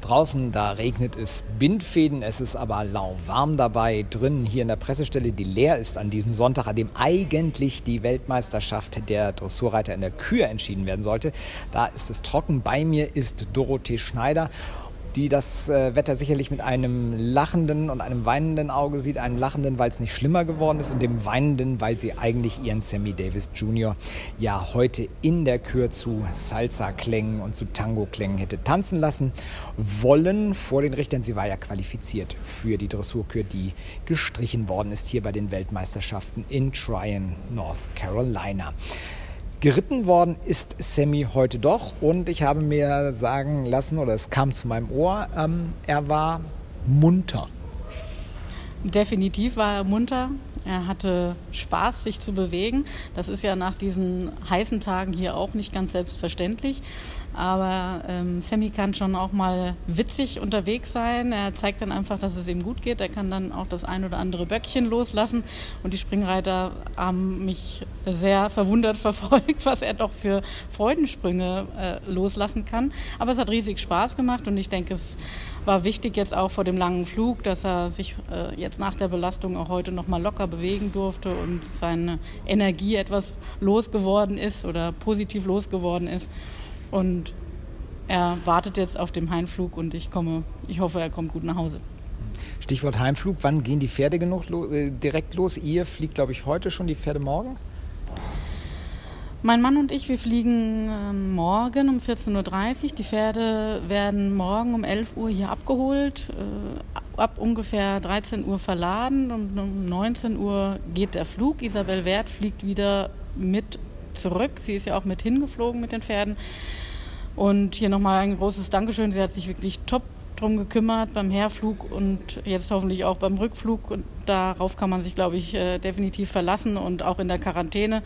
Draußen, da regnet es Bindfäden, es ist aber lauwarm dabei. Drinnen hier in der Pressestelle, die leer ist an diesem Sonntag, an dem eigentlich die Weltmeisterschaft der Dressurreiter in der Kühe entschieden werden sollte. Da ist es trocken. Bei mir ist Dorothee Schneider die das äh, Wetter sicherlich mit einem lachenden und einem weinenden Auge sieht. Einem lachenden, weil es nicht schlimmer geworden ist und dem weinenden, weil sie eigentlich ihren Sammy Davis Jr. ja heute in der Kür zu Salsa-Klängen und zu Tango-Klängen hätte tanzen lassen wollen vor den Richtern. Sie war ja qualifiziert für die Dressurkür, die gestrichen worden ist hier bei den Weltmeisterschaften in Tryon, North Carolina. Geritten worden ist Sammy heute doch und ich habe mir sagen lassen, oder es kam zu meinem Ohr, ähm, er war munter. Definitiv war er munter. Er hatte Spaß, sich zu bewegen. Das ist ja nach diesen heißen Tagen hier auch nicht ganz selbstverständlich. Aber ähm, Sammy kann schon auch mal witzig unterwegs sein. Er zeigt dann einfach, dass es ihm gut geht. Er kann dann auch das ein oder andere Böckchen loslassen. Und die Springreiter haben mich sehr verwundert verfolgt, was er doch für Freudensprünge äh, loslassen kann. Aber es hat riesig Spaß gemacht und ich denke, es war wichtig jetzt auch vor dem langen Flug, dass er sich äh, jetzt nach der Belastung auch heute noch mal locker bewegen durfte und seine Energie etwas losgeworden ist oder positiv losgeworden ist. Und er wartet jetzt auf dem Heimflug und ich komme, ich hoffe, er kommt gut nach Hause. Stichwort Heimflug, wann gehen die Pferde genug äh, direkt los? Ihr fliegt, glaube ich, heute schon, die Pferde morgen? Mein Mann und ich, wir fliegen äh, morgen um 14.30 Uhr. Die Pferde werden morgen um 11 Uhr hier abgeholt, äh, ab ungefähr 13 Uhr verladen und um 19 Uhr geht der Flug. Isabel Wert fliegt wieder mit zurück. Sie ist ja auch mit hingeflogen mit den Pferden. Und hier nochmal ein großes Dankeschön. Sie hat sich wirklich top drum gekümmert beim Herflug und jetzt hoffentlich auch beim Rückflug. Und darauf kann man sich, glaube ich, äh, definitiv verlassen. Und auch in der Quarantäne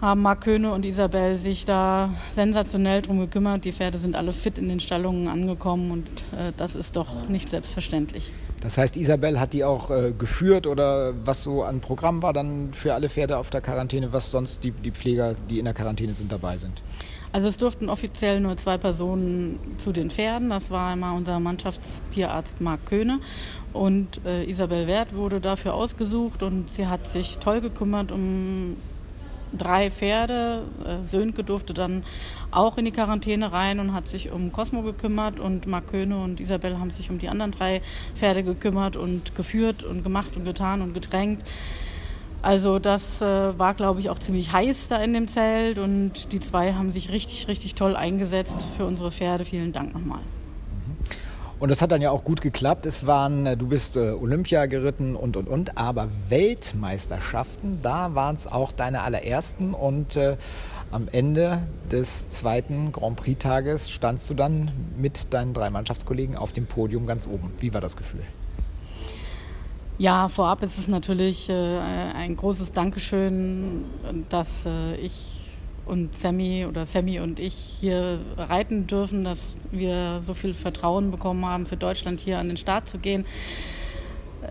haben Marc Köhne und Isabel sich da sensationell drum gekümmert. Die Pferde sind alle fit in den Stallungen angekommen und äh, das ist doch nicht selbstverständlich. Das heißt, Isabel hat die auch äh, geführt oder was so an Programm war dann für alle Pferde auf der Quarantäne, was sonst die, die Pfleger, die in der Quarantäne sind, dabei sind? Also es durften offiziell nur zwei Personen zu den Pferden. Das war einmal unser Mannschaftstierarzt Marc Köhne und äh, Isabel Wert wurde dafür ausgesucht und sie hat sich toll gekümmert um drei Pferde. Äh, Sönke durfte dann auch in die Quarantäne rein und hat sich um Cosmo gekümmert und Marc Köhne und Isabel haben sich um die anderen drei Pferde gekümmert und geführt und gemacht und getan und getränkt. Also das äh, war, glaube ich, auch ziemlich heiß da in dem Zelt und die zwei haben sich richtig, richtig toll eingesetzt für unsere Pferde. Vielen Dank nochmal. Und das hat dann ja auch gut geklappt. Es waren, äh, du bist äh, Olympia geritten und und und, aber Weltmeisterschaften, da waren es auch deine allerersten und äh, am Ende des zweiten Grand Prix-Tages standst du dann mit deinen drei Mannschaftskollegen auf dem Podium ganz oben. Wie war das Gefühl? Ja, vorab ist es natürlich äh, ein großes Dankeschön, dass äh, ich und Sammy oder Sammy und ich hier reiten dürfen, dass wir so viel Vertrauen bekommen haben, für Deutschland hier an den Start zu gehen.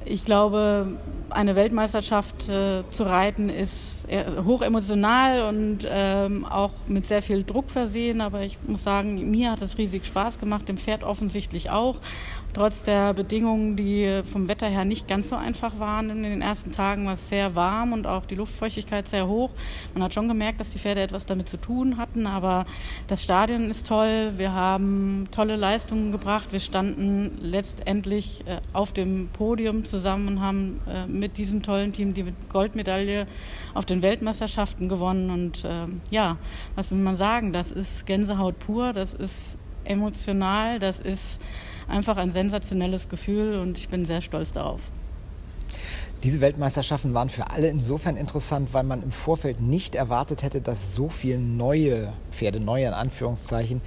Ich glaube, eine Weltmeisterschaft äh, zu reiten ist hoch emotional und ähm, auch mit sehr viel Druck versehen. Aber ich muss sagen, mir hat es riesig Spaß gemacht, dem Pferd offensichtlich auch. Trotz der Bedingungen, die vom Wetter her nicht ganz so einfach waren in den ersten Tagen, war es sehr warm und auch die Luftfeuchtigkeit sehr hoch. Man hat schon gemerkt, dass die Pferde etwas damit zu tun hatten, aber das Stadion ist toll. Wir haben tolle Leistungen gebracht. Wir standen letztendlich äh, auf dem Podium zusammen und haben äh, mit diesem tollen Team die Goldmedaille auf den Weltmeisterschaften gewonnen. Und äh, ja, was will man sagen? Das ist Gänsehaut pur, das ist emotional, das ist einfach ein sensationelles Gefühl und ich bin sehr stolz darauf. Diese Weltmeisterschaften waren für alle insofern interessant, weil man im Vorfeld nicht erwartet hätte, dass so viele neue Pferde, neue in Anführungszeichen,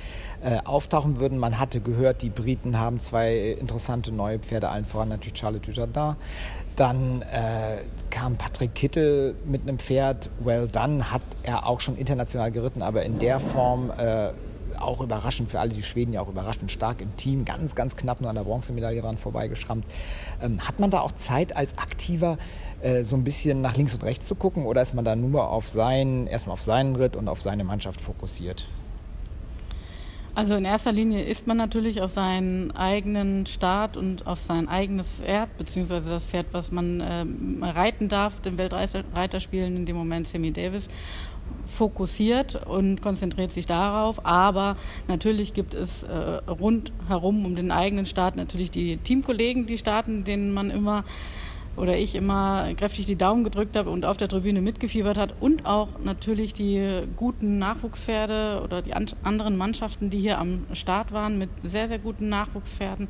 äh, auftauchen würden. Man hatte gehört, die Briten haben zwei interessante neue Pferde, allen voran natürlich Charles Dujardin. Dann äh, kam Patrick Kittel mit einem Pferd, Well Done, hat er auch schon international geritten, aber in der Form äh, auch überraschend für alle, die Schweden ja auch überraschend stark im Team, ganz, ganz knapp nur an der Bronzemedaille dran vorbeigeschrammt. Ähm, hat man da auch Zeit als Aktiver äh, so ein bisschen nach links und rechts zu gucken oder ist man da nur auf seinen, erstmal auf seinen Ritt und auf seine Mannschaft fokussiert? Also in erster Linie ist man natürlich auf seinen eigenen Start und auf sein eigenes Pferd, beziehungsweise das Pferd, was man äh, reiten darf, den Weltreiterspielen, in dem Moment Sammy Davis, fokussiert und konzentriert sich darauf. Aber natürlich gibt es äh, rundherum um den eigenen Start natürlich die Teamkollegen, die starten, denen man immer oder ich immer kräftig die Daumen gedrückt habe und auf der Tribüne mitgefiebert hat und auch natürlich die guten Nachwuchspferde oder die anderen Mannschaften, die hier am Start waren mit sehr, sehr guten Nachwuchspferden,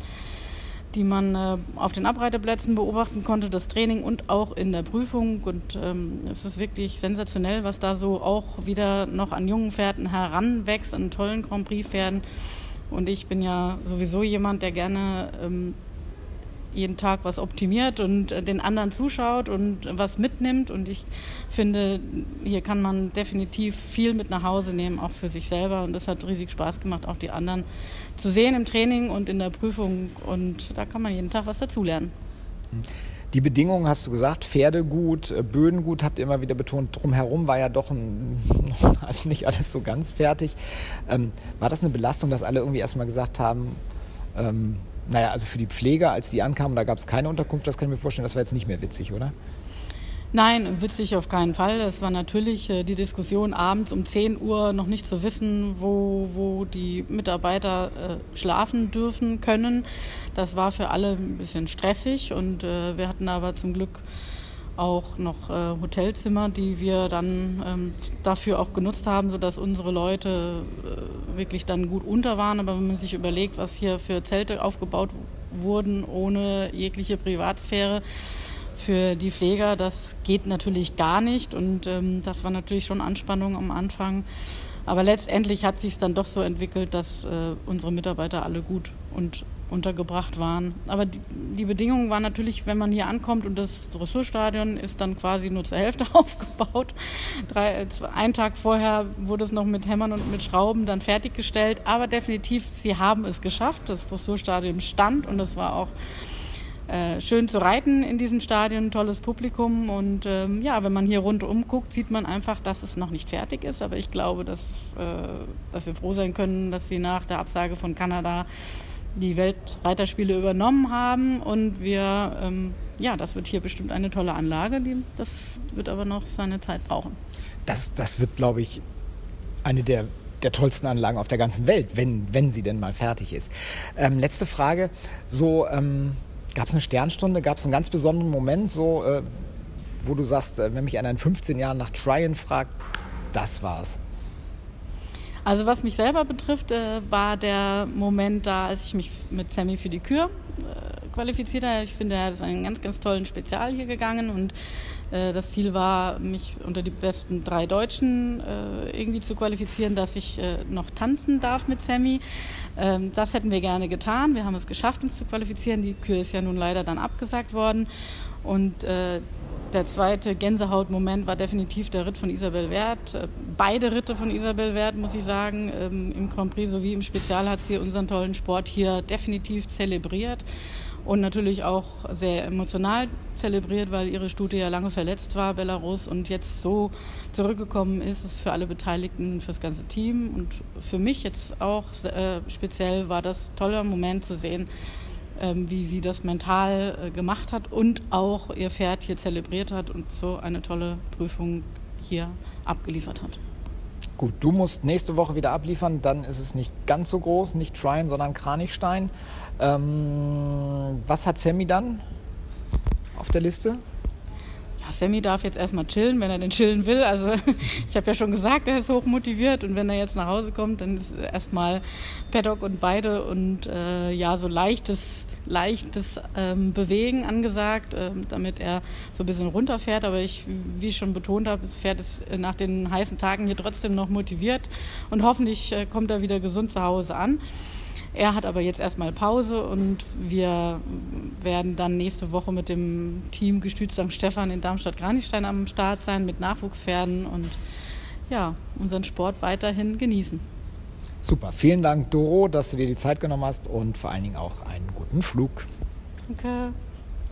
die man äh, auf den Abreiteplätzen beobachten konnte, das Training und auch in der Prüfung. Und ähm, es ist wirklich sensationell, was da so auch wieder noch an jungen Pferden heranwächst, an tollen Grand Prix-Pferden. Und ich bin ja sowieso jemand, der gerne ähm, jeden Tag was optimiert und äh, den anderen zuschaut und was mitnimmt. Und ich finde, hier kann man definitiv viel mit nach Hause nehmen, auch für sich selber. Und das hat riesig Spaß gemacht, auch die anderen zu sehen im Training und in der Prüfung. Und da kann man jeden Tag was dazulernen. Die Bedingungen hast du gesagt, Pferde gut, äh, Böden gut, habt ihr immer wieder betont. Drumherum war ja doch ein, nicht alles so ganz fertig. Ähm, war das eine Belastung, dass alle irgendwie erstmal gesagt haben, ähm, naja, also für die Pfleger, als die ankamen, da gab es keine Unterkunft, das kann ich mir vorstellen, das war jetzt nicht mehr witzig, oder? Nein, witzig auf keinen Fall. Es war natürlich äh, die Diskussion abends um 10 Uhr noch nicht zu wissen, wo, wo die Mitarbeiter äh, schlafen dürfen können. Das war für alle ein bisschen stressig und äh, wir hatten aber zum Glück auch noch äh, Hotelzimmer, die wir dann ähm, dafür auch genutzt haben, sodass unsere Leute äh, wirklich dann gut unter waren. Aber wenn man sich überlegt, was hier für Zelte aufgebaut wurden ohne jegliche Privatsphäre für die Pfleger, das geht natürlich gar nicht. Und ähm, das war natürlich schon Anspannung am Anfang. Aber letztendlich hat sich es dann doch so entwickelt, dass äh, unsere Mitarbeiter alle gut und untergebracht waren. Aber die, die, Bedingungen waren natürlich, wenn man hier ankommt und das Dressurstadion ist dann quasi nur zur Hälfte aufgebaut. Drei, einen Tag vorher wurde es noch mit Hämmern und mit Schrauben dann fertiggestellt. Aber definitiv, sie haben es geschafft. Das Dressurstadion stand und es war auch äh, schön zu reiten in diesem Stadion, tolles Publikum und ähm, ja, wenn man hier rundum guckt, sieht man einfach, dass es noch nicht fertig ist, aber ich glaube, dass, äh, dass wir froh sein können, dass sie nach der Absage von Kanada die Weltreiterspiele übernommen haben und wir, ähm, ja, das wird hier bestimmt eine tolle Anlage, das wird aber noch seine Zeit brauchen. Das, das wird, glaube ich, eine der, der tollsten Anlagen auf der ganzen Welt, wenn, wenn sie denn mal fertig ist. Ähm, letzte Frage, so ähm, gab es eine Sternstunde, gab es einen ganz besonderen Moment, so, äh, wo du sagst, äh, wenn mich einer in 15 Jahren nach Tryon fragt, das war's. Also was mich selber betrifft, äh, war der Moment da, als ich mich mit Sammy für die Kür äh, qualifiziert habe. Ich finde, er ist einen ganz, ganz tollen Spezial hier gegangen und äh, das Ziel war, mich unter die besten drei Deutschen äh, irgendwie zu qualifizieren, dass ich äh, noch tanzen darf mit Sammy. Ähm, das hätten wir gerne getan. Wir haben es geschafft, uns zu qualifizieren. Die Kür ist ja nun leider dann abgesagt worden und der zweite Gänsehautmoment war definitiv der Ritt von Isabel Wert. Äh, beide Ritte von Isabel Wert, muss ich sagen, ähm, im Grand Prix sowie im Spezial hat sie unseren tollen Sport hier definitiv zelebriert und natürlich auch sehr emotional zelebriert, weil ihre Stute ja lange verletzt war, Belarus, und jetzt so zurückgekommen ist. Es für alle Beteiligten, fürs ganze Team und für mich jetzt auch äh, speziell war das toller Moment zu sehen, wie sie das mental äh, gemacht hat und auch ihr Pferd hier zelebriert hat und so eine tolle Prüfung hier abgeliefert hat. Gut, du musst nächste Woche wieder abliefern, dann ist es nicht ganz so groß, nicht Trine, sondern Kranichstein. Ähm, was hat Sammy dann auf der Liste? Sammy darf jetzt erstmal chillen, wenn er denn chillen will. Also ich habe ja schon gesagt, er ist hoch motiviert und wenn er jetzt nach Hause kommt, dann ist erstmal Paddock und beide und äh, ja, so leichtes, leichtes ähm, Bewegen angesagt, äh, damit er so ein bisschen runterfährt. Aber ich, wie ich schon betont habe, fährt es nach den heißen Tagen hier trotzdem noch motiviert und hoffentlich äh, kommt er wieder gesund zu Hause an. Er hat aber jetzt erstmal Pause und wir werden dann nächste Woche mit dem Team Gestüt St. Stefan in Darmstadt-Kranichstein am Start sein mit Nachwuchspferden und ja, unseren Sport weiterhin genießen. Super, vielen Dank, Doro, dass du dir die Zeit genommen hast und vor allen Dingen auch einen guten Flug. Danke.